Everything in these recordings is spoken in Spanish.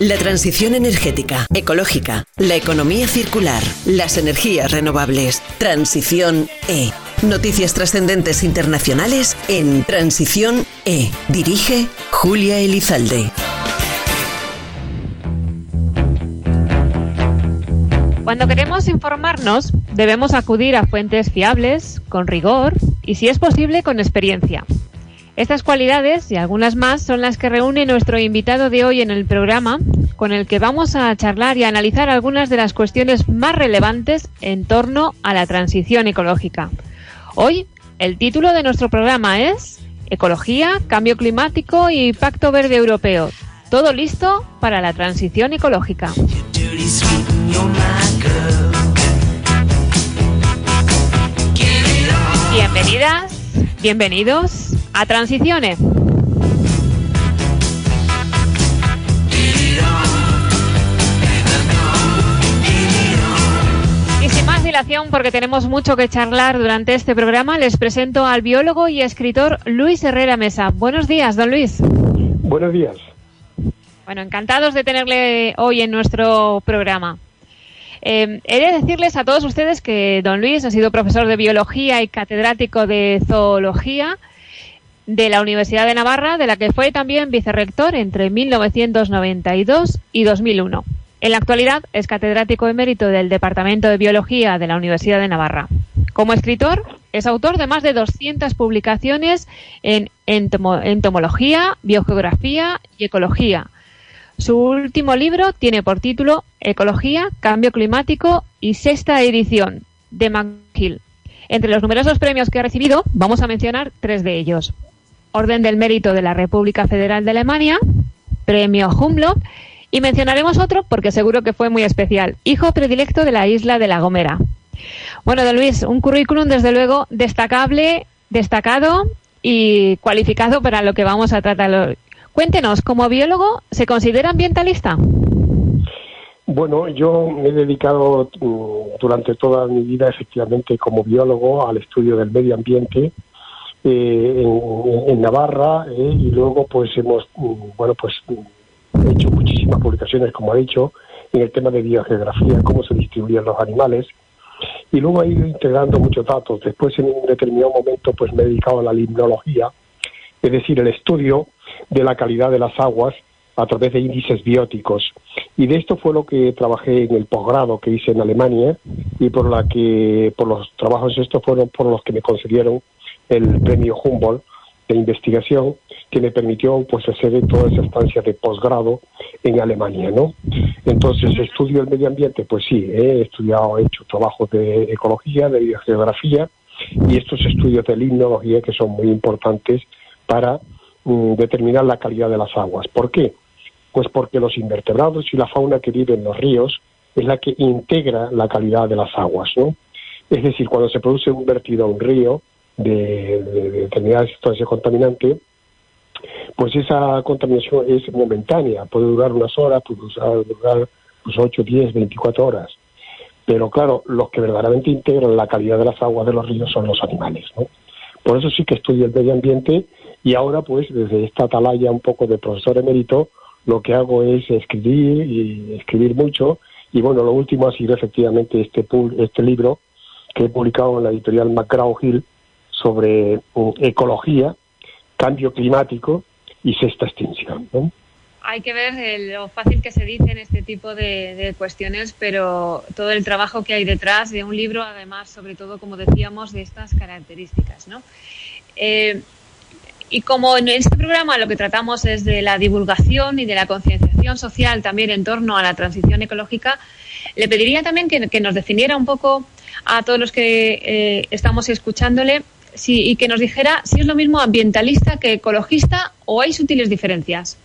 La transición energética, ecológica, la economía circular, las energías renovables. Transición E. Noticias trascendentes internacionales en Transición E. Dirige Julia Elizalde. Cuando queremos informarnos, debemos acudir a fuentes fiables, con rigor y, si es posible, con experiencia. Estas cualidades y algunas más son las que reúne nuestro invitado de hoy en el programa, con el que vamos a charlar y analizar algunas de las cuestiones más relevantes en torno a la transición ecológica. Hoy, el título de nuestro programa es Ecología, Cambio Climático y Pacto Verde Europeo. Todo listo para la transición ecológica. Bienvenidas, bienvenidos a Transiciones. Y sin más dilación, porque tenemos mucho que charlar durante este programa, les presento al biólogo y escritor Luis Herrera Mesa. Buenos días, don Luis. Buenos días. Bueno, encantados de tenerle hoy en nuestro programa. Eh, he de decirles a todos ustedes que don Luis ha sido profesor de biología y catedrático de zoología de la Universidad de Navarra, de la que fue también vicerrector entre 1992 y 2001. En la actualidad es catedrático emérito del Departamento de Biología de la Universidad de Navarra. Como escritor, es autor de más de 200 publicaciones en entomología, biogeografía y ecología. Su último libro tiene por título Ecología, Cambio Climático y sexta edición de McGill. Entre los numerosos premios que ha recibido, vamos a mencionar tres de ellos. Orden del Mérito de la República Federal de Alemania, Premio Humboldt y mencionaremos otro porque seguro que fue muy especial, Hijo Predilecto de la Isla de La Gomera. Bueno, don Luis, un currículum desde luego destacable, destacado y cualificado para lo que vamos a tratar hoy. Cuéntenos, como biólogo, ¿se considera ambientalista? Bueno, yo me he dedicado mm, durante toda mi vida efectivamente como biólogo al estudio del medio ambiente eh, en, Navarra eh, y luego pues hemos mm, bueno pues hecho muchísimas publicaciones como ha dicho en el tema de biogeografía cómo se distribuyen los animales y luego he ido integrando muchos datos después en un determinado momento pues me he dedicado a la limnología es decir el estudio de la calidad de las aguas a través de índices bióticos. Y de esto fue lo que trabajé en el posgrado que hice en Alemania y por la que por los trabajos estos fueron por los que me concedieron el premio Humboldt de investigación que me permitió pues hacer toda esa estancia de posgrado en Alemania, ¿no? Entonces, estudio el medio ambiente, pues sí, he estudiado, he hecho trabajos de ecología, de biogeografía y estos estudios de limnología que son muy importantes para mm, determinar la calidad de las aguas. ¿Por qué? Pues porque los invertebrados y la fauna que vive en los ríos es la que integra la calidad de las aguas, ¿no? Es decir, cuando se produce un vertido a un río de, de, de determinada sustancia contaminante, pues esa contaminación es momentánea, puede durar unas horas, puede durar pues 8, 10, 24 horas. Pero claro, los que verdaderamente integran la calidad de las aguas de los ríos son los animales, ¿no? Por eso sí que estudio el medio ambiente y ahora pues desde esta atalaya un poco de profesor emérito lo que hago es escribir y escribir mucho y bueno, lo último ha sido efectivamente este, este libro que he publicado en la editorial McGraw-Hill sobre ecología, cambio climático y sexta extinción. Hay que ver lo fácil que se dice en este tipo de, cuestiones, pero todo el trabajo que hay detrás de un libro, además, sobre todo, como decíamos, de estas características. ¿no? Eh, y como en este programa lo que tratamos es de la divulgación y de la concienciación social también en torno a la transición ecológica, le pediría también que, nos definiera un poco a todos los que eh, estamos escuchándole y que nos dijera si es lo mismo ambientalista que ecologista o hay sutiles diferencias.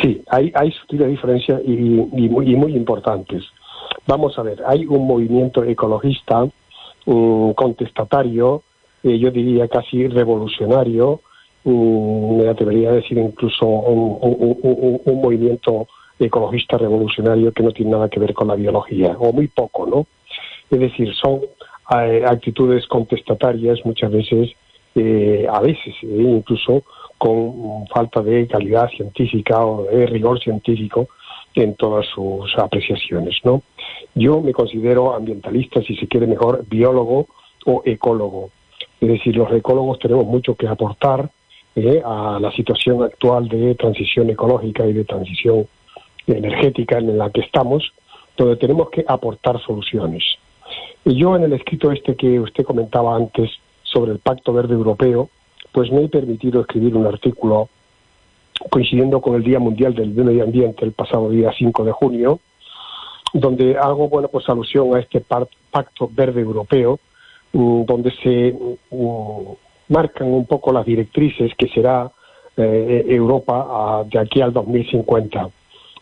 Sí, hay, hay sutiles diferencias y, muy, muy importantes. Vamos a ver, hay un movimiento ecologista contestatario, eh, yo diría casi revolucionario, me atrevería a decir incluso un, movimiento ecologista revolucionario que no tiene nada que ver con la biología, o muy poco, ¿no? Es decir, son actitudes contestatarias muchas veces, eh, a veces incluso con falta de calidad científica o de rigor científico en todas sus apreciaciones, ¿no? Yo me considero ambientalista, si se quiere mejor, biólogo o ecólogo. Es decir, los ecólogos tenemos mucho que aportar eh, a la situación actual de transición ecológica y de transición energética en la que estamos, donde tenemos que aportar soluciones. Y yo en el escrito este que usted comentaba antes sobre el Pacto Verde Europeo, pues me he permitido escribir un artículo coincidiendo con el Día Mundial del Medio Ambiente el pasado día 5 de junio, donde hago bueno pues alusión a este Pacto Verde Europeo, mm, donde se mm, marcan un poco las directrices que será eh, Europa de aquí al 2050.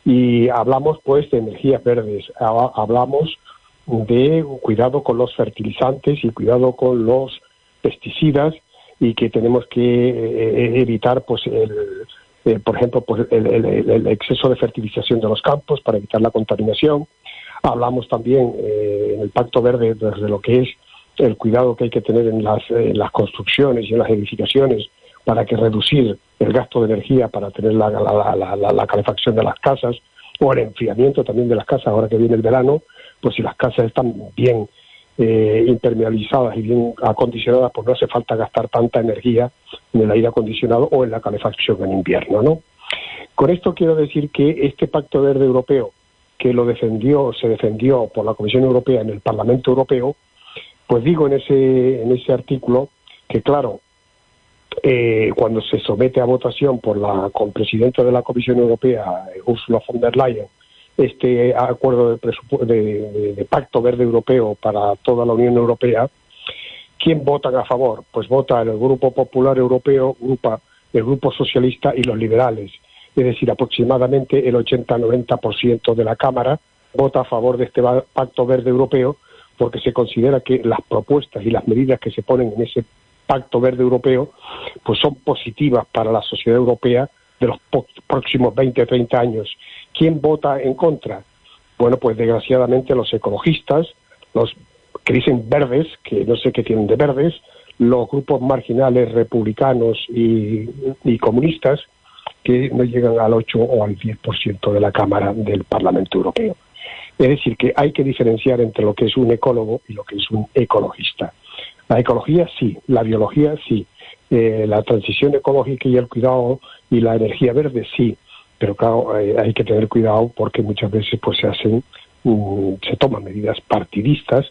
Y hablamos pues de energías verdes, hablamos de cuidado con los fertilizantes y cuidado con los pesticidas y que tenemos que eh, eh, evitar pues el, eh, por ejemplo pues el, exceso de fertilización de los campos para evitar la contaminación. Hablamos también en el pacto verde de lo que es el cuidado que hay que tener en las, las construcciones y en las edificaciones para que reducir el gasto de energía para tener la, la, la, calefacción de las casas o el enfriamiento también de las casas ahora que viene el verano, pues si las casas están bien eh, impermeabilizadas y bien acondicionadas, pues no hace falta gastar tanta energía en el aire acondicionado o en la calefacción en invierno, ¿no? Con esto quiero decir que este Pacto Verde Europeo, que lo defendió, se defendió por la Comisión Europea en el Parlamento Europeo, pues digo en ese, en ese artículo que, claro, eh, cuando se somete a votación por la presidenta de la Comisión Europea, Ursula von der Leyen, este acuerdo de, de, pacto verde europeo para toda la Unión Europea, ¿quién votan a favor? Pues vota el Grupo Popular Europeo, el Grupo Socialista y los liberales. Es decir, aproximadamente el 80-90% de la Cámara vota a favor de este pacto verde europeo porque se considera que las propuestas y las medidas que se ponen en ese pacto verde europeo pues son positivas para la sociedad europea de los próximos 20 o 30 años. ¿Quién vota en contra? Bueno, pues desgraciadamente los ecologistas, los que dicen verdes, que no sé qué tienen de verdes, los grupos marginales republicanos y, comunistas, que no llegan al 8 o al 10% de la Cámara del Parlamento Europeo. Es decir, que hay que diferenciar entre lo que es un ecólogo y lo que es un ecologista. La ecología sí, la biología sí, eh, la transición ecológica y el cuidado y la energía verde sí, pero claro, hay que tener cuidado porque muchas veces pues se hacen, mm, se toman medidas partidistas,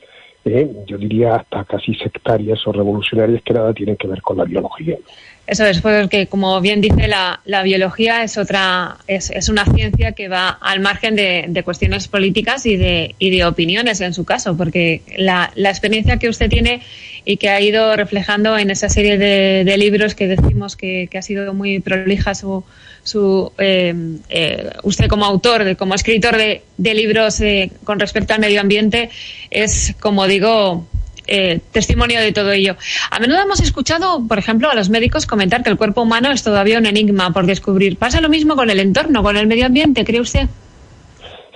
eh, yo diría hasta casi sectarias o revolucionarias que nada tienen que ver con la biología. Eso es, porque como bien dice la, la biología es otra, es, una ciencia que va al margen de, cuestiones políticas y de, y de opiniones en su caso, porque la, experiencia que usted tiene y que ha ido reflejando en esa serie de, libros que decimos que, ha sido muy prolija su, su eh, eh, usted como autor, como escritor de, de libros eh, con respecto al medio ambiente, es como digo eh, testimonio de todo ello. A menudo hemos escuchado, por ejemplo, a los médicos comentar que el cuerpo humano es todavía un enigma por descubrir. ¿Pasa lo mismo con el entorno, con el medio ambiente, cree usted?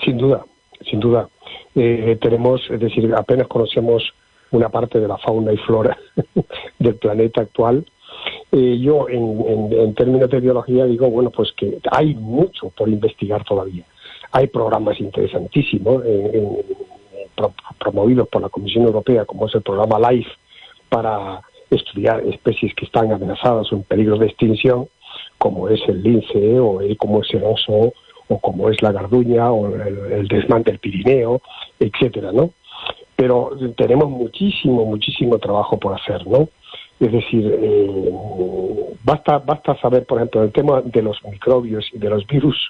Sin duda, sin duda. Eh, tenemos, es decir, apenas conocemos una parte de la fauna y flora del planeta actual. Eh, yo, en, términos de biología, digo, bueno, pues que hay mucho por investigar todavía. Hay programas interesantísimos en promovidos por la Comisión Europea, como es el programa LIFE, para estudiar especies que están amenazadas o en peligro de extinción, como es el lince, o como es el oso, o como es la garduña, o el, desmante del Pirineo, etcétera, ¿no? Pero tenemos muchísimo, muchísimo trabajo por hacer, ¿no? Es decir, eh, basta, basta saber, por ejemplo, el tema de los microbios y de los virus,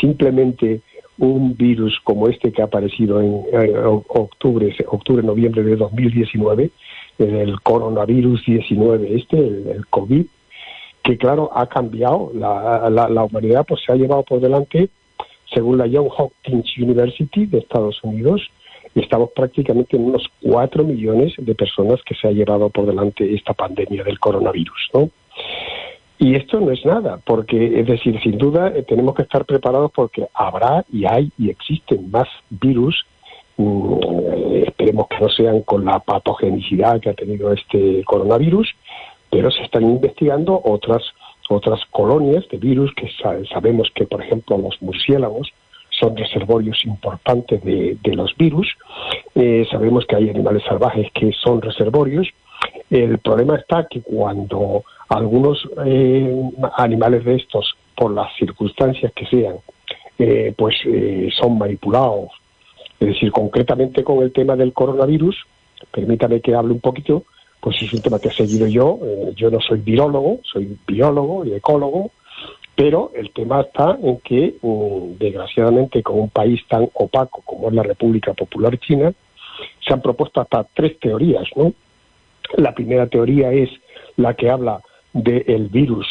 simplemente un virus como este que ha aparecido en octubre, octubre, noviembre de 2019, el coronavirus 19, este, el, COVID, que claro, ha cambiado, la, la, humanidad pues se ha llevado por delante, según la John Hopkins University de Estados Unidos, estamos prácticamente en unos 4 millones de personas que se ha llevado por delante esta pandemia del coronavirus, ¿no? Y esto no es nada, porque, es decir, sin duda eh, tenemos que estar preparados porque habrá y hay y existen más virus, mm, eh, esperemos que no sean con la patogenicidad que ha tenido este coronavirus, pero se están investigando otras otras colonias de virus que sabemos que, por ejemplo, los murciélagos son reservorios importantes de, los virus. Eh, sabemos que hay animales salvajes que son reservorios. El problema está que cuando algunos eh, animales de estos, por las circunstancias que sean, eh, pues son manipulados, es decir, concretamente con el tema del coronavirus, permítame que hable un poquito, pues es un tema que he seguido yo. Eh, yo no soy virólogo, soy biólogo y ecólogo, pero el tema está en que, mm, desgraciadamente, con un país tan opaco como es la República Popular China, se han propuesto hasta tres teorías, ¿no? La primera teoría es la que habla del virus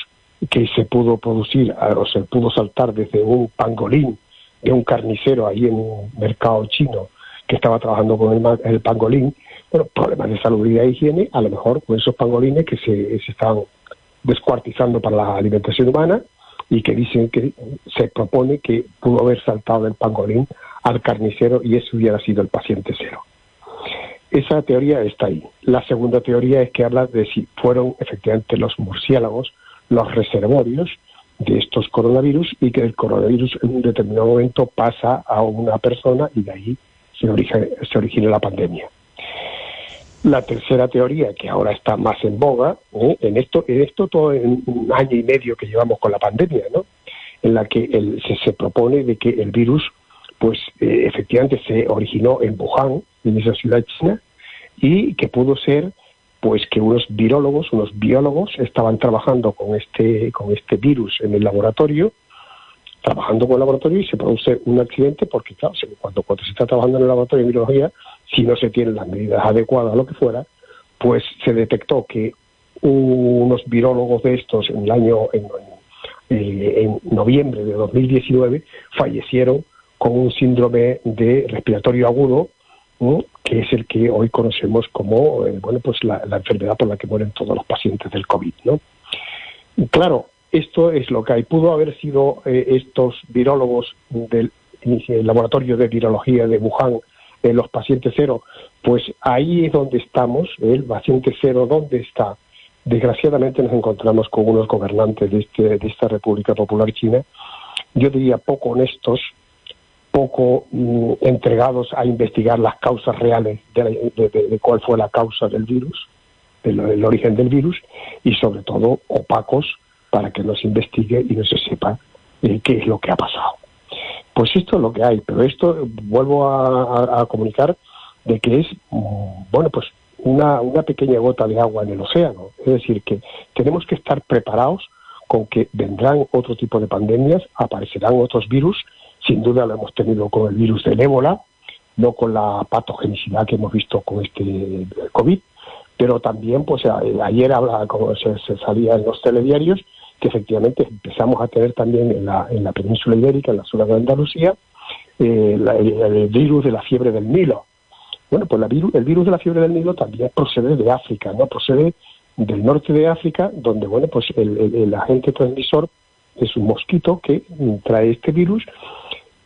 que se pudo producir o se pudo saltar desde un pangolín de un carnicero ahí en un mercado chino que estaba trabajando con el, el pangolín bueno, problemas de salud y de higiene, a lo mejor con esos pangolines que se, se están descuartizando para la alimentación humana y que dicen que se propone que pudo haber saltado del pangolín al carnicero y eso hubiera sido el paciente cero. Esa teoría está ahí. La segunda teoría es que habla de si fueron efectivamente los murciélagos los reservorios de estos coronavirus y que el coronavirus en un determinado momento pasa a una persona y de ahí se origina, se origina la pandemia. La tercera teoría, que ahora está más en boga, ¿eh? en esto, en esto todo en un año y medio que llevamos con la pandemia, ¿no? En la que se, propone de que el virus, pues eh, efectivamente se originó en Wuhan, en esa ciudad china, y que pudo ser, pues que unos virólogos, unos biólogos, estaban trabajando con este, con este virus en el laboratorio, trabajando con el laboratorio y se produce un accidente porque, claro, cuando, cuando se está trabajando en el laboratorio de biología, si no se tienen las medidas adecuadas lo que fuera, pues se detectó que unos virólogos de estos en el año, en, en noviembre de 2019, fallecieron con un síndrome de respiratorio agudo, que es el que hoy conocemos como eh, bueno pues la, enfermedad por la que mueren todos los pacientes del COVID. ¿no? Claro, esto es lo que hay. Pudo haber sido eh, estos virólogos del, laboratorio de virología de Wuhan en los pacientes cero, pues ahí es donde estamos, el paciente cero, ¿dónde está? Desgraciadamente nos encontramos con unos gobernantes de, este, de esta República Popular China, yo diría poco honestos, poco mm, entregados a investigar las causas reales de, cuál fue la causa del virus, del, origen del virus, y sobre todo opacos para que no se investigue y no se sepa eh, qué es lo que ha pasado. Pues esto es lo que hay, pero esto vuelvo a, comunicar de que es, mm, bueno, pues una, una pequeña gota de agua en el océano. Es decir, que tenemos que estar preparados con que vendrán otro tipo de pandemias, aparecerán otros virus, sin duda lo hemos tenido con el virus del ébola, no con la patogenicidad que hemos visto con este COVID, pero también, pues ayer se salía en los telediarios, que efectivamente empezamos a tener también en la, en la península ibérica, en la zona de Andalucía, eh, el, virus de la fiebre del Nilo. Bueno, pues el virus de la fiebre del Nilo también procede de África, ¿no? Procede del norte de África, donde, bueno, pues el, agente transmisor es un mosquito que trae este virus,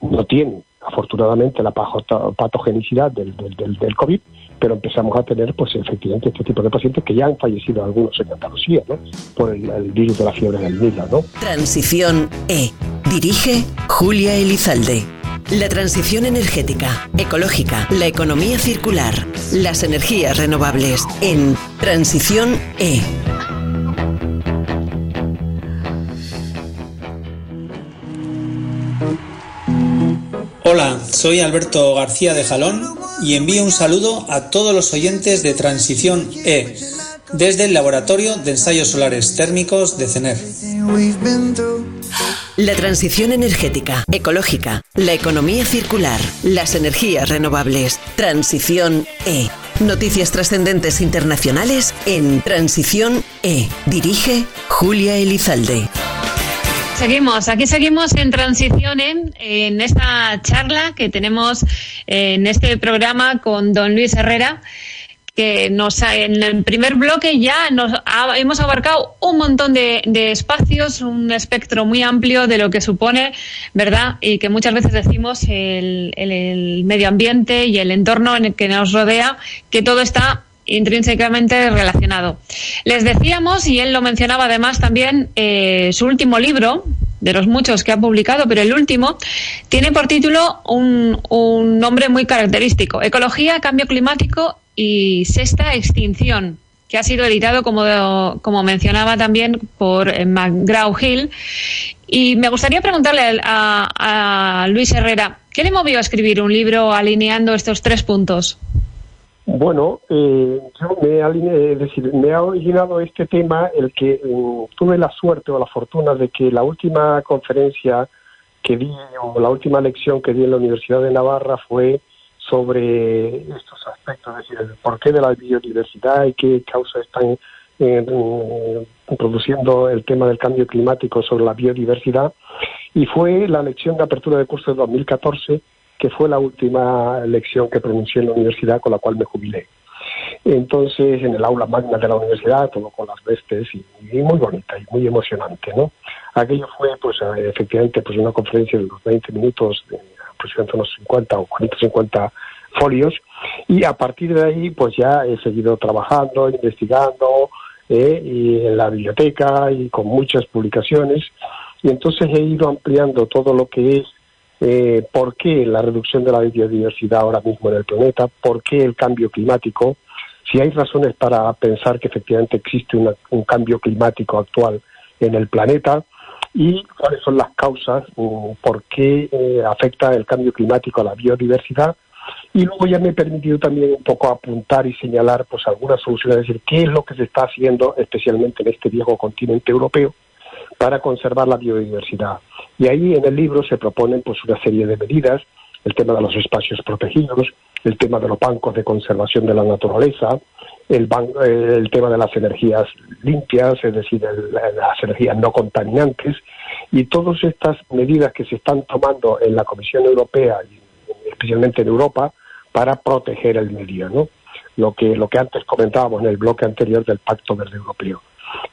no tiene afortunadamente la patogenicidad del, del, del COVID, pero empezamos a tener, pues efectivamente, este tipo de pacientes que ya han fallecido algunos en Andalucía, ¿no? Por el, virus de la fiebre del Nilo, ¿no? Transición E. Dirige Julia Elizalde. La transición energética, ecológica, la economía circular, las energías renovables en Transición E. Hola, soy Alberto García de Jalón y envío un saludo a todos los oyentes de Transición E desde el Laboratorio de Ensayos Solares Térmicos de CENER. La transición energética, ecológica, la economía circular, las energías renovables. Transición E. Noticias trascendentes internacionales en Transición E. Dirige Julia Elizalde. Seguimos, aquí seguimos en transición en esta charla que tenemos en este programa con don Luis Herrera que nos en el primer bloque ya nos hemos abarcado un montón de, espacios, un espectro muy amplio de lo que supone, ¿verdad? Y que muchas veces decimos el, el medio ambiente y el entorno en el que nos rodea, que todo está intrínsecamente relacionado. Les decíamos, y él lo mencionaba además también, eh, su último libro, de los muchos que ha publicado, pero el último, tiene por título un, nombre muy característico, Ecología, Cambio Climático y Sexta Extinción que ha sido editado, como, como mencionaba también, por eh, McGraw-Hill. Y me gustaría preguntarle a, Luis Herrera, ¿qué le movió a escribir un libro alineando estos tres puntos? Bueno, eh, yo me, es decir, me ha originado este tema el que mm, tuve la suerte o la fortuna de que la última conferencia que di o la última lección que di en la Universidad de Navarra fue sobre estos aspectos, es decir, el porqué de la biodiversidad y qué causas están eh, produciendo el tema del cambio climático sobre la biodiversidad. Y fue la lección de apertura de curso de 2014, que fue la última lección que pronuncié en la universidad con la cual me jubilé. Entonces, en el aula magna de la universidad, todo con las vestes y, muy bonita y muy emocionante, ¿no? Aquello fue, pues, efectivamente, pues una conferencia de unos 20 minutos de aproximadamente unos 50 o 40, 50 folios y a partir de ahí pues ya he seguido trabajando, investigando eh, y en la biblioteca y con muchas publicaciones y entonces he ido ampliando todo lo que es eh, por qué la reducción de la biodiversidad ahora mismo en el planeta, por qué el cambio climático, si hay razones para pensar que efectivamente existe un cambio climático actual en el planeta, y cuáles son las causas, por qué eh, afecta el cambio climático a la biodiversidad. Y luego ya me he permitido también un poco apuntar y señalar pues algunas soluciones, es decir, qué es lo que se está haciendo, especialmente en este viejo continente europeo, para conservar la biodiversidad. Y ahí en el libro se proponen pues una serie de medidas, el tema de los espacios protegidos, el tema de los bancos de conservación de la naturaleza, el, el tema de las energías limpias, es decir, las energías no contaminantes, y todas estas medidas que se están tomando en la Comisión Europea, y especialmente en Europa, para proteger el medio, ¿no? Lo que, lo que antes comentábamos en el bloque anterior del Pacto Verde Europeo.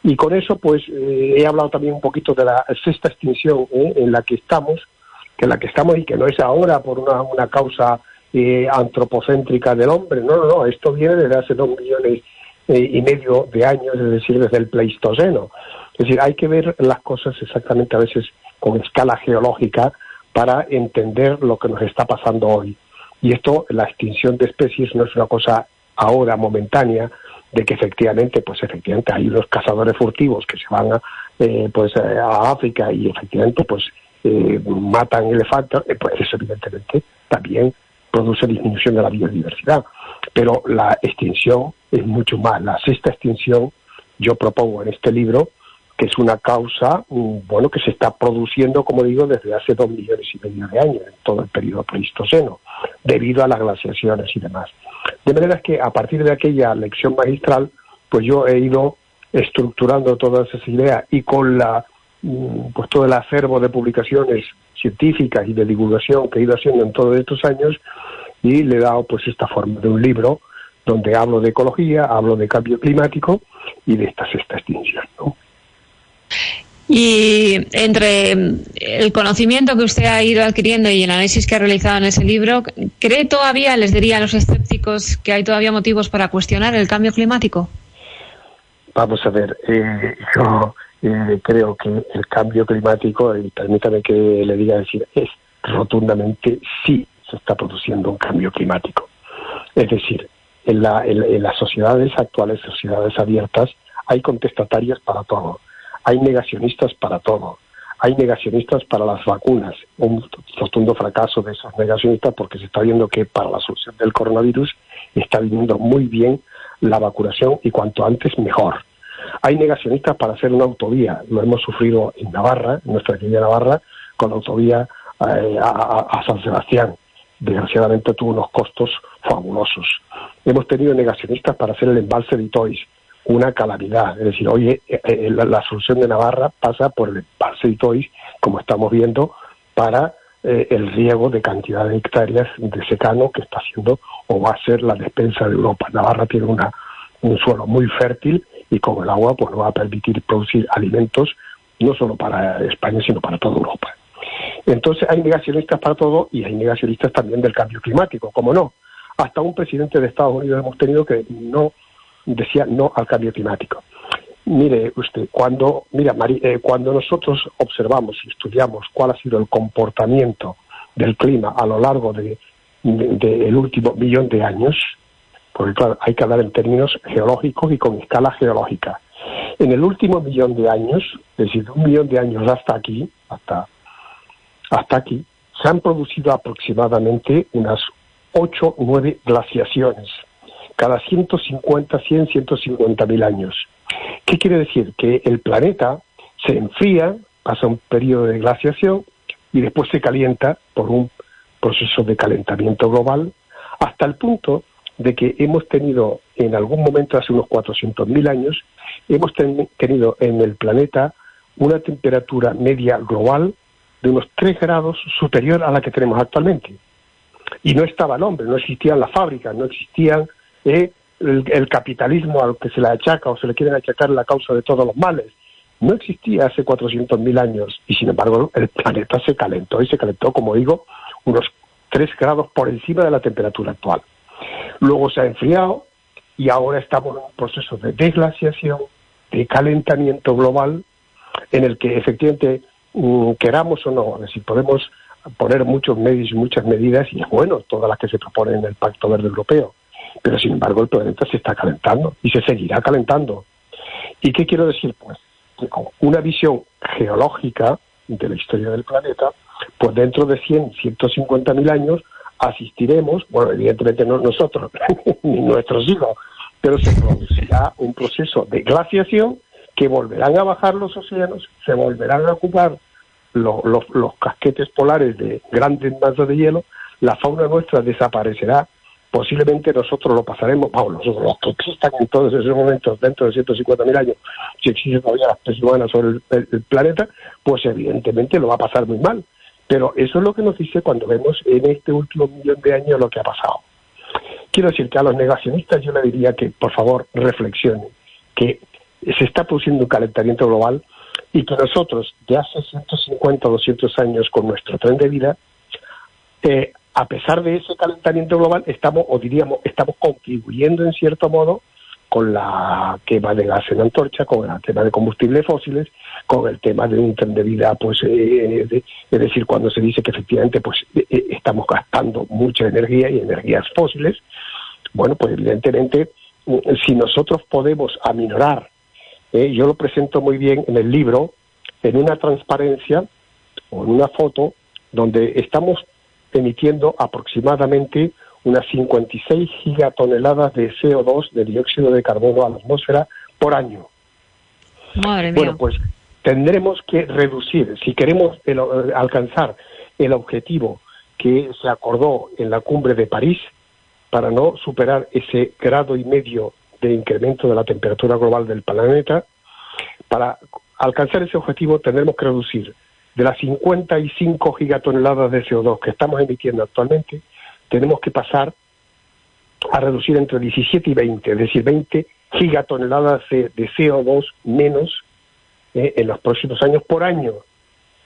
Y con eso, pues, eh, he hablado también un poquito de la sexta extinción ¿eh? en la que estamos, que en la que estamos y que no es ahora por una, una causa eh, antropocéntrica del hombre. No, no, no, esto viene desde hace dos millones eh, y medio de años, es decir, desde el Pleistoceno. Es decir, hay que ver las cosas exactamente a veces con escala geológica para entender lo que nos está pasando hoy. Y esto, la extinción de especies no es una cosa ahora momentánea, de que efectivamente, pues efectivamente hay unos cazadores furtivos que se van a, eh, pues a África y efectivamente pues matan elefantes, pues eso evidentemente también produce disminución de la biodiversidad. Pero la extinción es mucho más. La sexta extinción, yo propongo en este libro, que es una causa, mm, bueno, que se está produciendo, como digo, desde hace dos millones y medio de años, en todo el periodo pleistoceno, debido a las glaciaciones y demás. De manera que a partir de aquella lección magistral, pues yo he ido estructurando todas esas ideas y con la mm, pues todo el acervo de publicaciones científicas y de divulgación que he ido haciendo en todos estos años y le he dado pues esta forma de un libro donde hablo de ecología, hablo de cambio climático y de esta sexta extinción. Y entre el conocimiento que usted ha ido adquiriendo y el análisis que ha realizado en ese libro, ¿cree todavía, les diría a los escépticos, que hay todavía motivos para cuestionar el cambio climático? Vamos a ver, eh, yo eh, creo que el cambio climático, y permítame que le diga decir, es rotundamente sí se está produciendo un cambio climático. Es decir, en, la, en, las sociedades actuales, sociedades abiertas, hay contestatarias para todo, hay negacionistas para todo, hay negacionistas para las vacunas, un rotundo fracaso de esos negacionistas porque se está viendo que para la solución del coronavirus está viniendo muy bien la vacunación y cuanto antes mejor. Hay negacionistas para hacer una autovía, lo hemos sufrido en Navarra, en nuestra querida Navarra, con la autovía eh, a, San Sebastián. Desgraciadamente tuvo unos costos fabulosos. Hemos tenido negacionistas para hacer el embalse de Itois, una calamidad. Es decir, oye, eh, eh, la, solución de Navarra pasa por el embalse Itois, como estamos viendo, para el riego de cantidad de hectáreas de secano que está haciendo o va a ser la despensa de Europa. Navarra tiene una, un suelo muy fértil y con el agua pues nos va a permitir producir alimentos no solo para España sino para toda Europa. Entonces hay negacionistas para todo y hay negacionistas también del cambio climático, como no. hasta un presidente de Estados Unidos hemos tenido que no decía no al cambio climático. Mire usted, cuando, mira, eh, cuando nosotros observamos y estudiamos cuál ha sido el comportamiento del clima a lo largo del de, último millón de años, porque claro, hay que hablar en términos geológicos y con escala geológica. En el último millón de años, es decir, un millón de años hasta aquí, hasta, hasta aquí, se han producido aproximadamente unas 8 o 9 glaciaciones, cada 150, 100, 150 mil años. ¿Qué quiere decir? Que el planeta se enfría, pasa un periodo de glaciación y después se calienta por un proceso de calentamiento global hasta el punto de que hemos tenido en algún momento, hace unos 400.000 años, hemos tenido en el planeta una temperatura media global de unos 3 grados superior a la que tenemos actualmente. Y no estaba el hombre, no existían las fábricas, no existían eh, el, capitalismo al que se le achaca o se le quieren achacar la causa de todos los males. No existía hace 400.000 años y sin embargo el planeta se calentó y se calentó, como digo, unos 3 grados por encima de la temperatura actual. Luego se ha enfriado y ahora estamos en un proceso de desglaciación, de calentamiento global, en el que efectivamente mm, queramos o no, decir, podemos poner muchos medios y muchas medidas, y es bueno todas las que se proponen en el Pacto Verde Europeo, pero sin embargo el planeta se está calentando y se seguirá calentando. ¿Y qué quiero decir? Pues con una visión geológica de la historia del planeta, pues dentro de 100, 150 mil años asistiremos, bueno, evidentemente no nosotros, ni nuestros hijos, pero se producirá un proceso de glaciación que volverán a bajar los océanos, se volverán a ocupar los, los casquetes polares de grandes masas de hielo, la fauna nuestra desaparecerá posiblemente nosotros lo pasaremos, vamos, nosotros los que en todos esos momentos dentro de 150.000 años, si existe todavía la especie humana sobre el, planeta, pues evidentemente lo va a pasar muy mal. Pero eso es lo que nos dice cuando vemos en este último millón de años lo que ha pasado. Quiero decir que a los negacionistas yo le diría que por favor reflexionen, que se está produciendo un calentamiento global y que nosotros de hace 150 o 200 años con nuestro tren de vida eh, a pesar de ese calentamiento global, estamos, o diríamos, estamos contribuyendo en cierto modo con la quema de gas en antorcha, con el tema de combustibles fósiles, con el tema de un tren de vida, pues, eh, es decir, cuando se dice que efectivamente, pues, eh, eh, estamos gastando mucha energía y energías fósiles, bueno, pues evidentemente, mm, si nosotros podemos aminorar, yo lo presento muy bien en el libro, en una transparencia o en una foto, donde estamos emitiendo aproximadamente unas 56 gigatoneladas de CO2, de dióxido de carbono a la atmósfera por año. Madre mía. Bueno, pues tendremos que reducir, si queremos alcanzar el objetivo que se acordó en la cumbre de París, para no superar ese grado y medio de incremento de la temperatura global del planeta, para alcanzar ese objetivo tendremos que reducir de las 55 gigatoneladas de CO2 que estamos emitiendo actualmente, tenemos que pasar a reducir entre 17 y 20, es decir, 20 gigatoneladas de, CO2 menos eh, en los próximos años por año.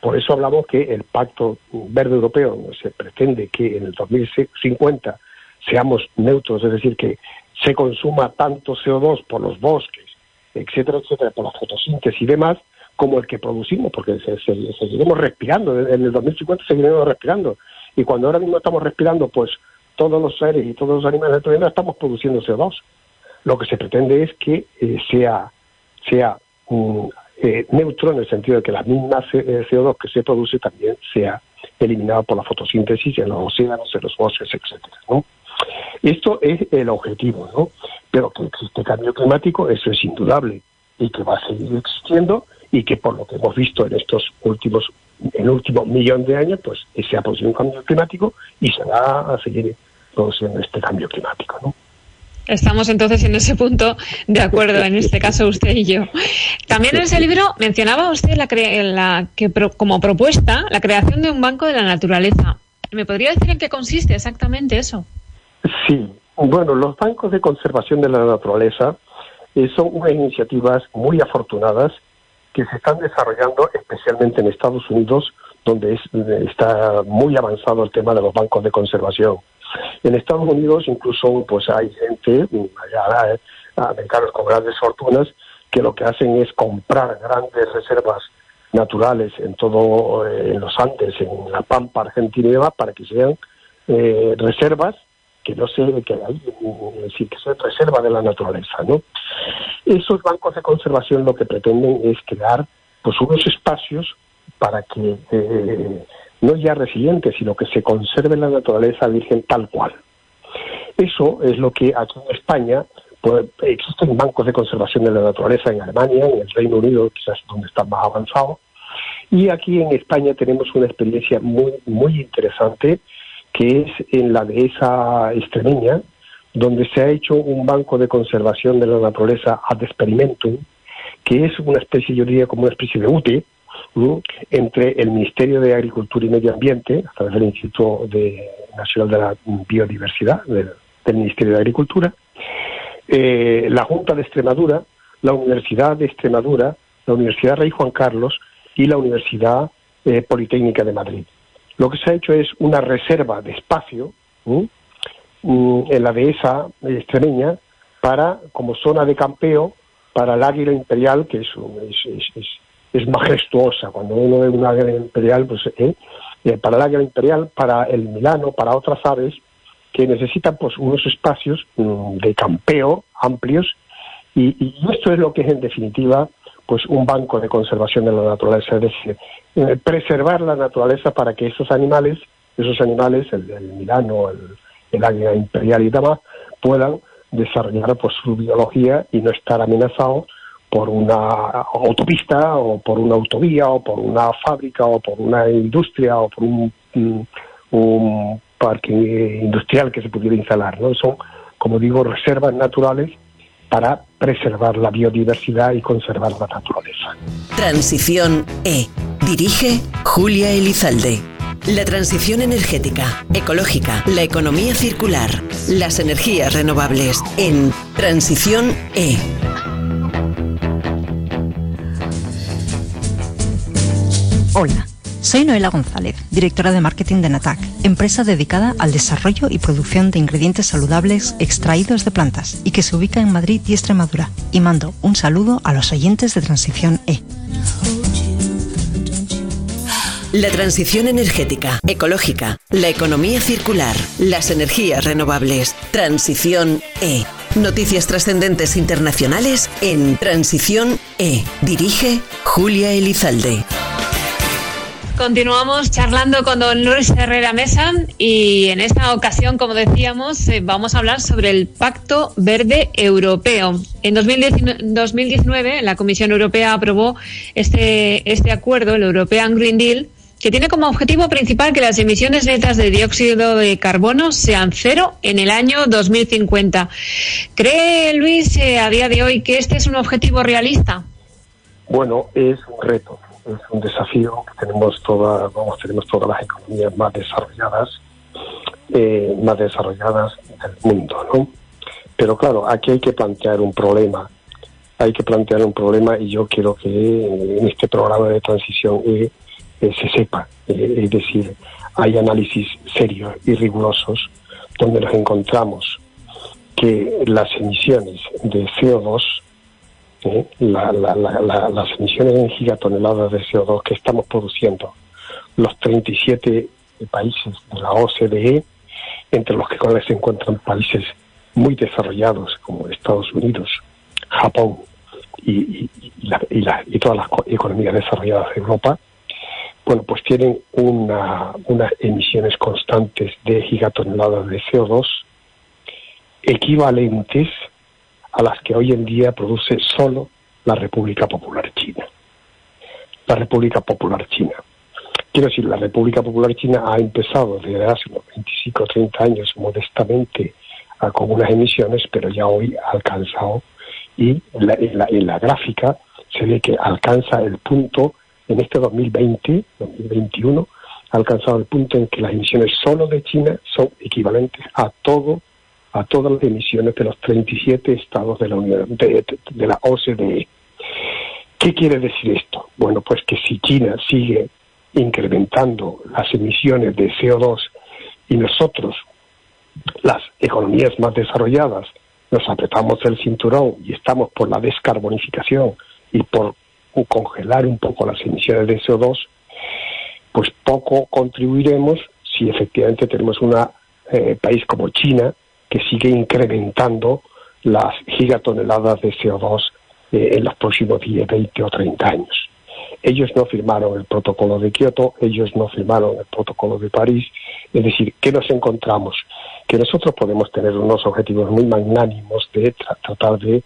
Por eso hablamos que el Pacto Verde Europeo se pretende que en el 2050 seamos neutros, es decir, que se consuma tanto CO2 por los bosques, etcétera, etcétera, por la fotosíntesis y demás, como el que producimos, porque seguiremos respirando, en el 2050 seguiremos respirando. Y cuando ahora mismo estamos respirando, pues todos los seres y todos los animales del planeta estamos produciendo CO2. Lo que se pretende es que eh, sea, sea eh, neutro en el sentido de que la misma CO2 eh, que se produce también sea eliminada por la fotosíntesis en los océanos, en los bosques, etcétera, ¿no? Esto es el objetivo, ¿no? Pero que existe cambio climático, eso es indudable y que va a seguir existiendo y que por lo que hemos visto en estos últimos en el último millón de años, pues se ha producido un cambio climático y se va a seguir produciendo este cambio climático, ¿no? Estamos entonces en ese punto de acuerdo, en este caso usted y yo. También en ese libro mencionaba usted la, la que como propuesta la creación de un banco de la naturaleza. ¿Me podría decir en qué consiste exactamente eso? Sí, bueno, los bancos de conservación de la naturaleza eh, son unas iniciativas muy afortunadas que se están desarrollando especialmente en Estados Unidos, donde está muy avanzado el tema de los bancos de conservación. En Estados Unidos incluso pues hay gente, americanos con grandes fortunas, que lo que hacen es comprar grandes reservas naturales en todo eh, en los Andes, en la Pampa Argentina para que sean eh, reservas que no se que hay, decir, que sean reservas de la naturaleza, ¿no? Esos bancos de conservación lo que pretenden es crear pues unos espacios para que eh, no ya resilientes, sino que se conserve la naturaleza virgen tal cual. Eso es lo que aquí en España pues, existen bancos de conservación de la naturaleza en Alemania, en el Reino Unido, quizás donde están más avanzados, y aquí en España tenemos una experiencia muy, muy interesante, que es en la dehesa extremeña, donde se ha hecho un banco de conservación de la naturaleza ad experimentum, que es una especie, yo diría, como una especie de UTE, entre el Ministerio de Agricultura y Medio Ambiente, a través del Instituto Nacional de la Biodiversidad del, Ministerio de Agricultura, eh, la Junta de Extremadura, la Universidad de Extremadura, la Universidad Rey Juan Carlos y la Universidad eh, Politécnica de Madrid. Lo que se ha hecho es una reserva de espacio mm, en la dehesa extremeña para, como zona de campeo, para el águila imperial, que es, es, es, majestuosa. Cuando uno ve un águila imperial, pues ¿eh? Para el águila imperial, para el milano, para otras aves que necesitan pues unos espacios mm, de campeo amplios y, esto es lo que es en definitiva pues un banco de conservación de la naturaleza, es decir, eh, preservar la naturaleza para que esos animales, esos animales, el, milano, el, el águila imperial y demás, puedan desarrollar pues, su biología y no estar amenazados por una autopista o por una autovía o por una fábrica o por una industria o por un, un, parque industrial que se pudiera instalar. ¿no? Son, como digo, reservas naturales para preservar la biodiversidad y conservar la naturaleza. Transición E. Dirige Julia Elizalde. La transición energética, ecológica, la economía circular, las energías renovables en Transición E. Hola, soy Noela González, directora de marketing de Natac, empresa dedicada al desarrollo y producción de ingredientes saludables extraídos de plantas y que se ubica en Madrid y Extremadura. Y mando un saludo a los oyentes de Transición E. La transición energética, ecológica, la economía circular, las energías renovables. Transición E. Noticias trascendentes internacionales en Transición E. Dirige Julia Elizalde. Continuamos charlando con don Luis Herrera Mesa y en esta ocasión, como decíamos, eh, vamos a hablar sobre el Pacto Verde Europeo. En 2019, la Comisión Europea aprobó este, este acuerdo, el European Green Deal, que tiene como objetivo principal que las emisiones netas de dióxido de carbono sean cero en el año 2050. ¿Cree Luis eh, a día de hoy que este es un objetivo realista? Bueno, es un reto es un desafío que tenemos todas, vamos, tenemos todas las economías más desarrolladas, eh, más desarrolladas del mundo, ¿no? Pero claro, aquí hay que plantear un problema, hay que plantear un problema y yo quiero que en este programa de transición eh, eh, se sepa, es decir, hay análisis serios y rigurosos donde nos encontramos que las emisiones de CO2 las emisiones en gigatoneladas de CO2 que estamos produciendo los 37 países de la OCDE, entre los que se encuentran países muy desarrollados como Estados Unidos, Japón y, y, todas las economías desarrolladas de Europa, bueno, pues tienen una, unas emisiones constantes de gigatoneladas de CO2 equivalentes a las que hoy en día produce solo la República Popular China. La República Popular China. Quiero decir, la República Popular China ha empezado desde hace unos 25 o 30 años modestamente con unas emisiones, pero ya hoy ha alcanzado y en la, en la gráfica se ve que alcanza el punto en este 2020, 2021, ha alcanzado el punto en que las emisiones solo de China son equivalentes a todo a todas las emisiones de los 37 estados de la, Unión, de, la OCDE. ¿Qué quiere decir esto? Bueno, pues que si China sigue incrementando las emisiones de CO2 y nosotros las economías más desarrolladas nos apretamos el cinturón y estamos por la descarbonificación y por congelar un poco las emisiones de CO2, pues poco contribuiremos si efectivamente tenemos un eh, país como China que sigue incrementando las gigatoneladas de CO2 eh, en los próximos 10, 20 o 30 años. Ellos no firmaron el protocolo de Kioto, ellos no firmaron el protocolo de París. Es decir, ¿qué nos encontramos? Que nosotros podemos tener unos objetivos muy magnánimos de tratar de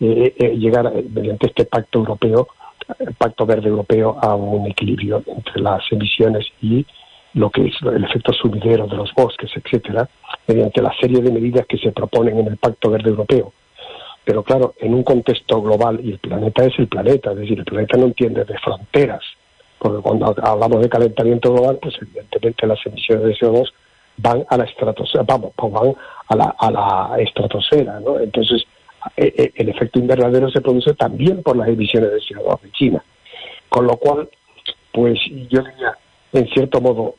eh, eh, llegar mediante este pacto europeo, el pacto verde europeo, a un equilibrio entre las emisiones y lo que es el efecto sumidero de los bosques, etcétera, mediante la serie de medidas que se proponen en el Pacto Verde Europeo. Pero claro, en un contexto global, y el planeta es el planeta, es decir, el planeta no entiende de fronteras, porque cuando hablamos de calentamiento global, pues evidentemente las emisiones de CO2 van a la estratosfera, vamos, pues van a la, a la estratosfera, ¿no? Entonces, e, e, el efecto invernadero se produce también por las emisiones de CO2 de China. Con lo cual, pues yo diría, en cierto modo,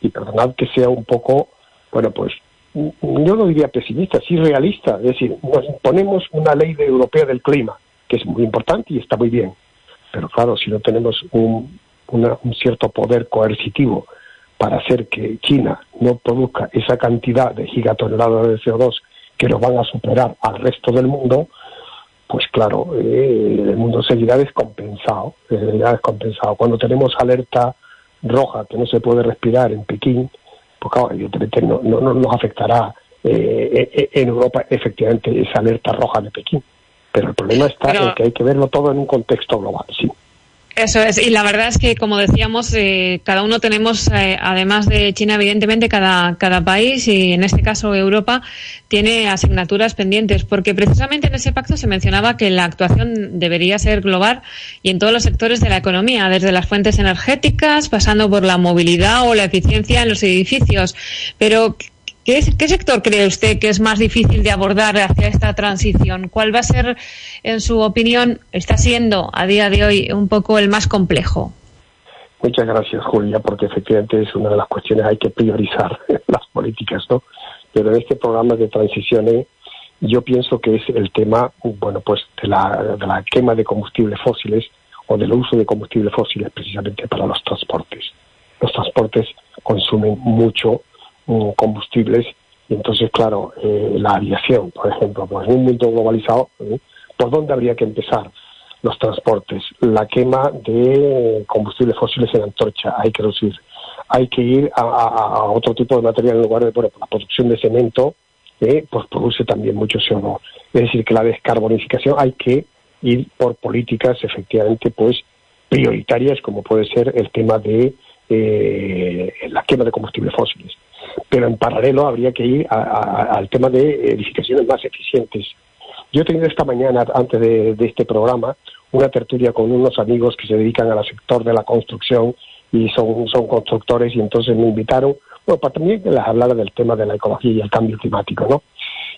y perdonad que sea un poco, bueno, pues yo no diría pesimista, sí realista, es decir, nos ponemos una ley europea del clima, que es muy importante y está muy bien, pero claro, si no tenemos un, un cierto poder coercitivo para hacer que China no produzca esa cantidad de gigatoneladas de CO2 que nos van a superar al resto del mundo, pues claro, eh, el mundo seguirá descompensado, seguirá descompensado. Cuando tenemos alerta roja que no se puede respirar en Pekín, pues claro, evidentemente no, no, nos afectará eh, eh, en Europa efectivamente esa alerta roja de Pekín. Pero el problema está en que hay que verlo todo en un contexto global, sí. Eso es, y la verdad es que, como decíamos, eh, cada uno tenemos, eh, además de China, evidentemente, cada, cada país, y en este caso Europa, tiene asignaturas pendientes, porque precisamente en ese pacto se mencionaba que la actuación debería ser global y en todos los sectores de la economía, desde las fuentes energéticas, pasando por la movilidad o la eficiencia en los edificios. Pero, ¿Qué, sector cree usted que es más difícil de abordar hacia esta transición? ¿Cuál va a ser, en su opinión, está siendo a día de hoy un poco el más complejo? Muchas gracias, Julia, porque efectivamente es una de las cuestiones hay que priorizar las políticas, ¿no? Pero en este programa de transiciones yo pienso que es el tema, bueno, pues de la, de la quema de combustibles fósiles o del uso de combustibles fósiles precisamente para los transportes. Los transportes consumen mucho combustibles y entonces, claro, eh, la aviación, por ejemplo, pues en un mundo globalizado, ¿eh? ¿por dónde habría que empezar? Los transportes, la quema de combustibles fósiles en antorcha, hay que reducir. Hay que ir a, otro tipo de material en lugar de, por la producción de cemento, ¿eh? pues produce también mucho CO2. Es decir, que la descarbonificación hay que ir por políticas efectivamente pues prioritarias, como puede ser el tema de la quema de combustibles fósiles pero en paralelo habría que ir al tema de edificaciones más eficientes. Yo he tenido esta mañana, antes de, este programa, una tertulia con unos amigos que se dedican al sector de la construcción y son, son constructores y entonces me invitaron, bueno, para también que les hablara del tema de la ecología y el cambio climático, ¿no?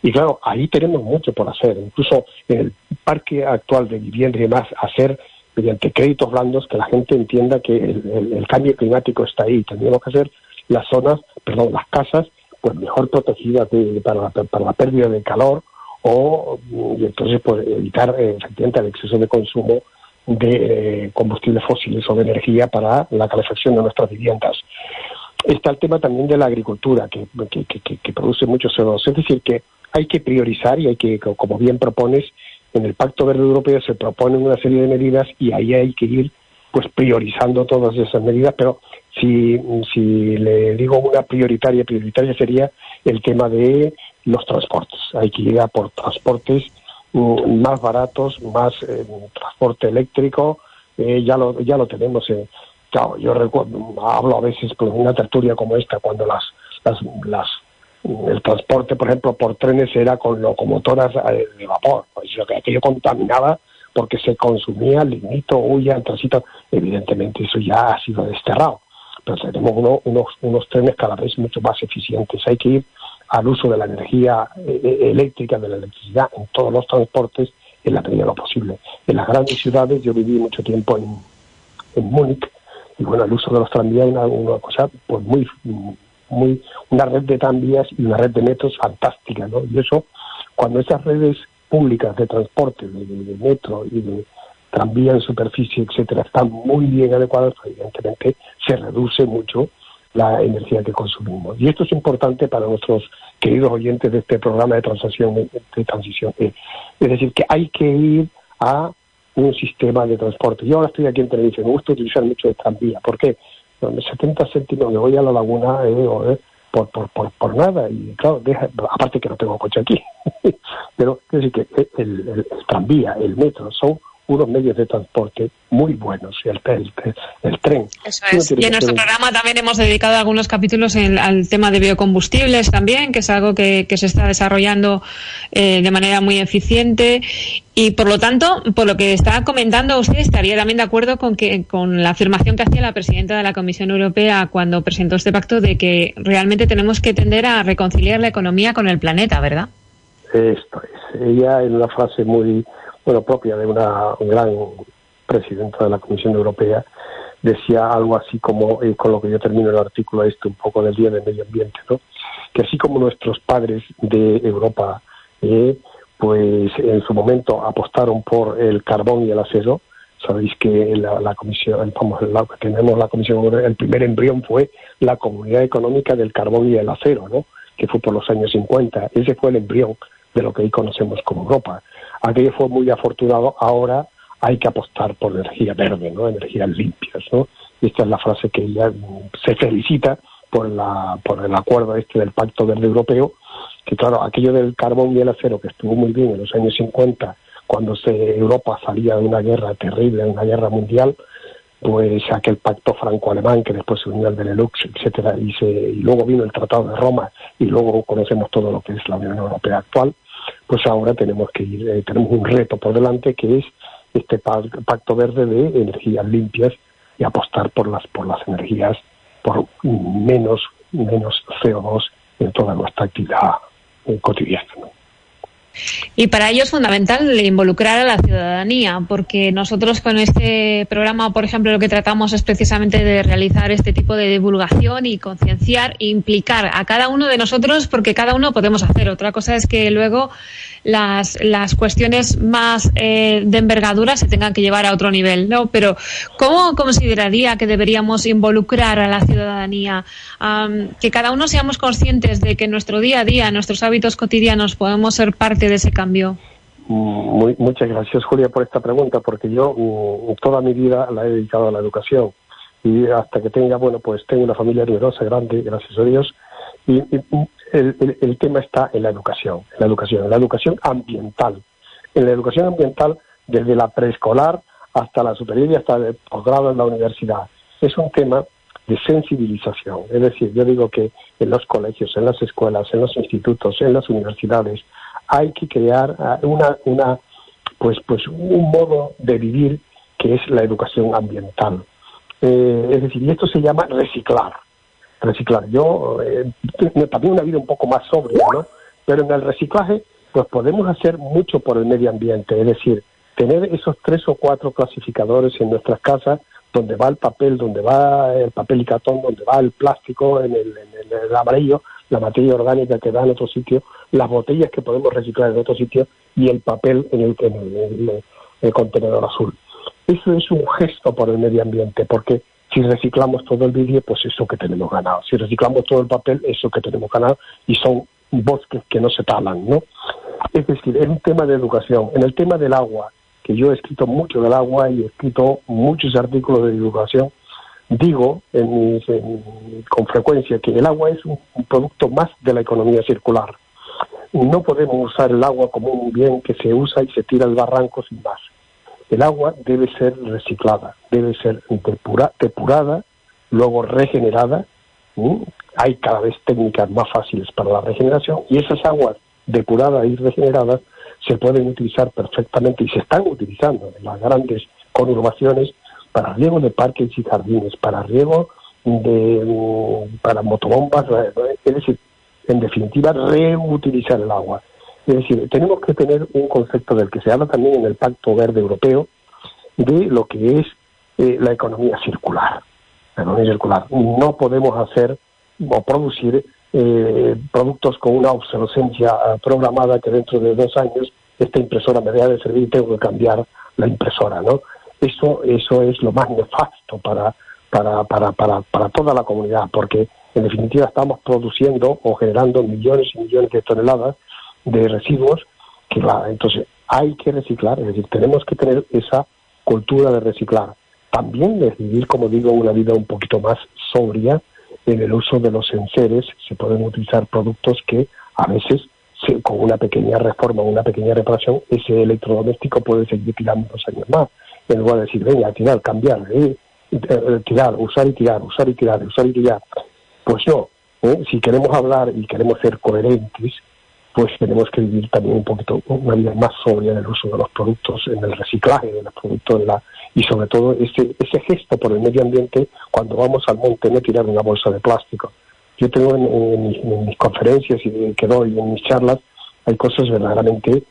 Y claro, ahí tenemos mucho por hacer, incluso en el parque actual de vivienda y demás, hacer mediante créditos blandos que la gente entienda que el, el cambio climático está ahí. Tendríamos que hacer las zonas, perdón, las casas, pues mejor protegidas para, la, para la pérdida de calor o y entonces pues evitar eh, efectivamente el exceso de consumo de eh, combustibles fósiles o de energía para la calefacción de nuestras viviendas. Está el tema también de la agricultura, que, que, que, que produce mucho CO2. Es decir, que hay que priorizar y hay que, como bien propones, en el Pacto Verde Europeo se proponen una serie de medidas y ahí hay que ir pues priorizando todas esas medidas, pero si, si le digo una prioritaria, prioritaria sería el tema de los transportes. Hay que ir a por transportes mm, más baratos, más eh, transporte eléctrico, eh, ya lo ya lo tenemos. Eh. Claro, yo recuerdo, hablo a veces con una tertulia como esta, cuando las, las, las el transporte, por ejemplo, por trenes era con locomotoras de vapor, pues lo que aquello contaminaba porque se consumía lignito, huya, el tránsito, evidentemente eso ya ha sido desterrado pero tenemos unos, unos trenes cada vez mucho más eficientes. Hay que ir al uso de la energía eh, eh, eléctrica, de la electricidad en todos los transportes en la medida de lo posible. En las grandes ciudades, yo viví mucho tiempo en, en Múnich, y bueno, el uso de los tranvías es una, cosa pues muy, muy una red de tranvías y una red de metros fantástica, ¿no? Y eso, cuando esas redes públicas de transporte, de, metro y de tranvía en superficie, etcétera, están muy bien adecuadas, evidentemente se reduce mucho la energía que consumimos. Y esto es importante para nuestros queridos oyentes de este programa de transición, de transición Es decir, que hay que ir a un sistema de transporte. Yo ahora estoy aquí en televisión, me gusta utilizar mucho el tranvía. ¿Por qué? Donde 70 céntimos me voy a la laguna eh, por, por, por, nada. Y claro, aparte que no tengo coche aquí. Pero es decir, que el tranvía, el metro, son unos medios de transporte muy buenos, el, el, el tren. Eso es. Y en nuestro programa también hemos dedicado algunos capítulos al tema de biocombustibles también, que es algo que, se está desarrollando eh, de manera muy eficiente. Y por lo tanto, por lo que está comentando usted, estaría también de acuerdo con, que, con la afirmación que hacía la presidenta de la Comisión Europea cuando presentó este pacto de que realmente tenemos que tender a reconciliar la economía con el planeta, ¿verdad? Esto es. Ella en una frase muy bueno, propia de una gran presidenta de la Comisión Europea, decía algo así como, eh, con lo que yo termino el artículo este, un poco del Día del Medio Ambiente, ¿no? que así como nuestros padres de Europa, eh, pues en su momento apostaron por el carbón y el acero, sabéis que la, comisión, vamos, la, tenemos la comisión, el primer embrión fue la Comunidad Económica del Carbón y el Acero, ¿no? que fue por los años 50. Ese fue el embrión de lo que hoy conocemos como Europa aquello fue muy afortunado, ahora hay que apostar por energía verde, ¿no? energías limpias. ¿no? Y esta es la frase que ella mm, se felicita por, la, por el acuerdo este del Pacto Verde Europeo, que claro, aquello del carbón y el acero que estuvo muy bien en los años 50, cuando se, Europa salía de una guerra terrible, de una guerra mundial, pues aquel pacto franco-alemán que después se unió al Benelux, etcétera, y, se, y luego vino el Tratado de Roma y luego conocemos todo lo que es la Unión Europea actual, pues ahora tenemos que ir, eh, tenemos un reto por delante que es este pacto verde de energías limpias y apostar por las por las energías por menos menos CO2 en toda nuestra actividad eh, cotidiana. Y para ello es fundamental involucrar a la ciudadanía, porque nosotros con este programa, por ejemplo, lo que tratamos es precisamente de realizar este tipo de divulgación y concienciar e implicar a cada uno de nosotros, porque cada uno podemos hacer. Otra cosa es que luego las, las cuestiones más eh, de envergadura se tengan que llevar a otro nivel, ¿no? Pero ¿cómo consideraría que deberíamos involucrar a la ciudadanía? que cada uno seamos conscientes de que en nuestro día a día, nuestros hábitos cotidianos, podemos ser parte de ese cambio. Muy, muchas gracias, Julia, por esta pregunta, porque yo mm, toda mi vida la he dedicado a la educación y hasta que tenga, bueno, pues tengo una familia numerosa, grande, gracias a Dios, y, el, tema está en la educación, en la educación, en la educación ambiental. En la educación ambiental, desde la preescolar hasta la superior y hasta el posgrado en la universidad. Es un tema de sensibilización. Es decir, yo digo que en los colegios, en las escuelas, en los institutos, en las universidades, hay que crear ah, una, una pues, pues un modo de vivir que es la educación ambiental. Eh, es decir, y esto se llama reciclar reciclar. Yo, eh, también una vida un poco más sobria, ¿no? Pero en el reciclaje, pues podemos hacer mucho por el medio ambiente, es decir, tener esos tres o cuatro clasificadores en nuestras casas donde va el papel, donde va el papel y cartón, donde va el plástico, en el, en el, amarillo, la materia orgánica que da en otro sitio, las botellas que podemos reciclar en otro sitio y el papel en el, en el contenedor azul. Eso es un gesto por el medio ambiente, porque si reciclamos todo el vidrio, pues eso que tenemos ganado. Si reciclamos todo el papel, eso que tenemos ganado. Y son bosques que no se talan, ¿no? Es decir, es un tema de educación. En el tema del agua, que yo he escrito mucho del agua y he escrito muchos artículos de educación, digo con frecuencia que el agua es un, un producto más de la economía circular. No podemos usar el agua como un bien que se usa y se tira al barranco sin más el agua debe ser reciclada, debe ser depurada, luego regenerada. Hay cada vez técnicas más fáciles para la regeneración y esas aguas depuradas y regeneradas se pueden utilizar perfectamente y se están utilizando en las grandes conurbaciones para riego de parques y jardines, para riego de para motobombas, es decir, en definitiva reutilizar el agua. Es decir, tenemos que tener un concepto del que se habla también en el Pacto Verde Europeo de lo que es eh, la economía circular. La economía circular. No podemos hacer o producir eh, productos con una obsolescencia eh, programada que dentro de dos años esta impresora me deja de servir y tengo que cambiar la impresora, ¿no? Eso, eso es lo más nefasto para, para, para, para, para toda la comunidad, porque en definitiva estamos produciendo o generando millones y millones de toneladas de residuos que entonces hay que reciclar, es decir, tenemos que tener esa cultura de reciclar. También decidir, como digo, una vida un poquito más sobria en el uso de los enseres se pueden utilizar productos que a veces con una pequeña reforma, una pequeña reparación, ese electrodoméstico puede seguir tirando dos años más. En lugar de decir, venga, tirar, cambiar, eh, eh, tirar, usar y tirar, usar y tirar, usar y tirar. Pues no, ¿eh? si queremos hablar y queremos ser coherentes, pues tenemos que vivir también un poquito una vida más sobria en el uso de los productos, en el reciclaje de los productos, la, y sobre todo ese, ese gesto por el medio ambiente cuando vamos al monte, no tirar una bolsa de plástico. Yo tengo en, mis, conferencias y que doy en mis charlas, hay cosas verdaderamente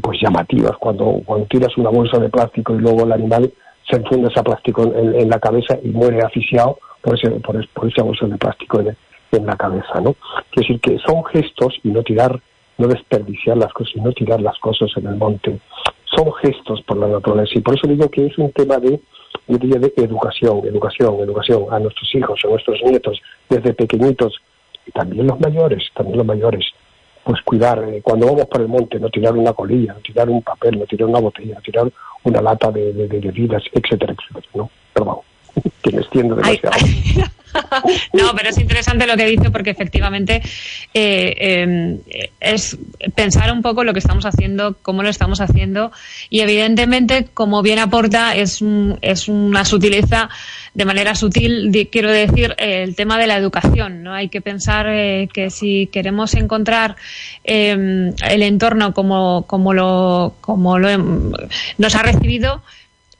pues llamativas, cuando, cuando tiras una bolsa de plástico y luego el animal se enfunde ese plástico en, la cabeza y muere asfixiado por, ese, por, esa bolsa de plástico en, en la cabeza, ¿no? Quiere decir que son gestos y no tirar no desperdiciar las cosas y no tirar las cosas en el monte. Son gestos por la naturaleza y por eso digo que es un tema de, de educación, educación, educación a nuestros hijos, a nuestros nietos, desde pequeñitos y también los mayores, también los mayores. Pues cuidar, eh, cuando vamos por el monte, no tirar una colilla, no tirar un papel, no tirar una botella, no tirar una lata de, de, bebidas, etcétera, etcétera, ¿no? Perdón, que me extiendo demasiado. no, pero es interesante lo que dice porque efectivamente eh, em, es pensar un poco lo que estamos haciendo, cómo lo estamos haciendo y evidentemente, como bien aporta, es, es una sutileza de manera sutil, quiero decir, el tema de la educación. ¿no? Hay que pensar eh, que si queremos encontrar em, el entorno como, como, lo, como lo nos ha recibido,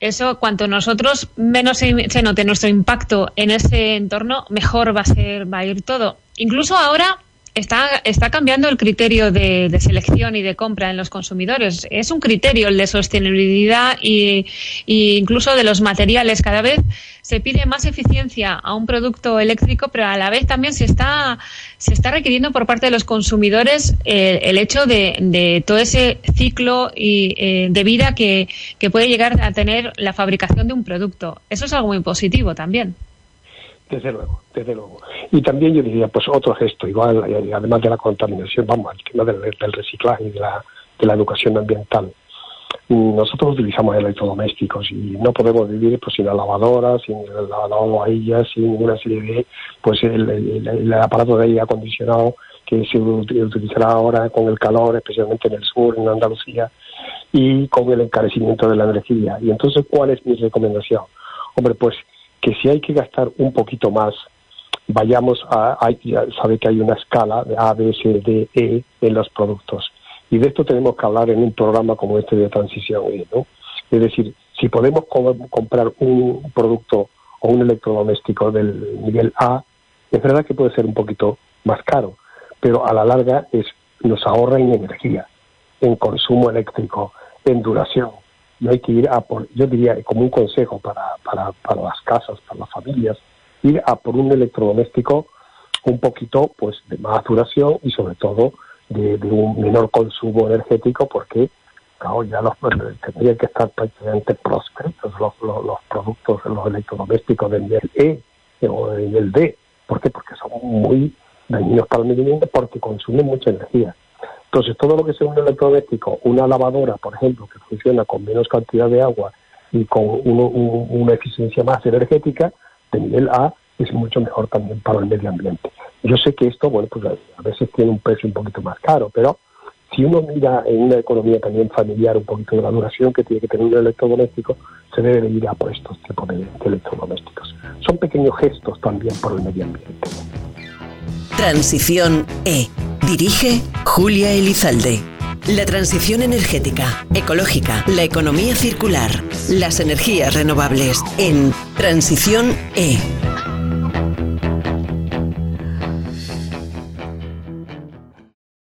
eso cuanto nosotros menos se, note nuestro impacto en ese entorno, mejor va a ser, va a ir todo. Incluso ahora está, está cambiando el criterio de, selección y de compra en los consumidores. Es un criterio el de sostenibilidad y, incluso de los materiales. Cada vez se pide más eficiencia a un producto eléctrico, pero a la vez también se está, se está requiriendo por parte de los consumidores eh, el hecho de, todo ese ciclo y, eh, de vida que, que puede llegar a tener la fabricación de un producto. Eso es algo muy positivo también. Desde luego, desde luego. Y también yo diría, pues otro gesto, igual, además de la contaminación, vamos, al tema del, reciclaje y de la, de la educación ambiental. Nosotros utilizamos electrodomésticos y no podemos vivir pues sin la lavadora, sin el lavavajillas, sin una serie de, pues el, aparato de aire acondicionado que se utilizará ahora con el calor, especialmente en el sur, en Andalucía, y con el encarecimiento de la energía. Y entonces, ¿cuál es mi recomendación? Hombre, pues que si hay que gastar un poquito más, vayamos a, ya sabe que hay una escala de A, B, C, D, E en los productos. Y de esto tenemos que hablar en un programa como este de transición E, ¿no? Es decir, si podemos comprar un producto o un electrodoméstico del nivel A, es verdad que puede ser un poquito más caro, pero a la larga es, nos ahorra en energía, en consumo eléctrico, en duración y hay que ir a por, yo diría como un consejo para, para, para las casas, para las familias, ir a por un electrodoméstico un poquito pues de más duración y sobre todo de, un menor consumo energético porque claro, ya los tendrían que estar prácticamente proscritos los, los, productos, los electrodomésticos del nivel E o del nivel D. ¿Por qué? Porque son muy dañinos para el medio ambiente porque consumen mucha energía. Entonces, todo lo que sea un electrodoméstico, una lavadora, por ejemplo, que funciona con menos cantidad de agua y con una eficiencia más energética, de nivel A, es mucho mejor también para el medio ambiente. Yo sé que esto, bueno, pues a veces tiene un precio un poquito más caro, pero si uno mira en una economía también familiar un poquito de la duración que tiene que tener un electrodoméstico, se debe ir a por estos tipos de electrodomésticos. Son pequeños gestos también por el medio ambiente. Transición E. Dirige Julia Elizalde. La transición energética, ecológica, la economía circular, las energías renovables en Transición E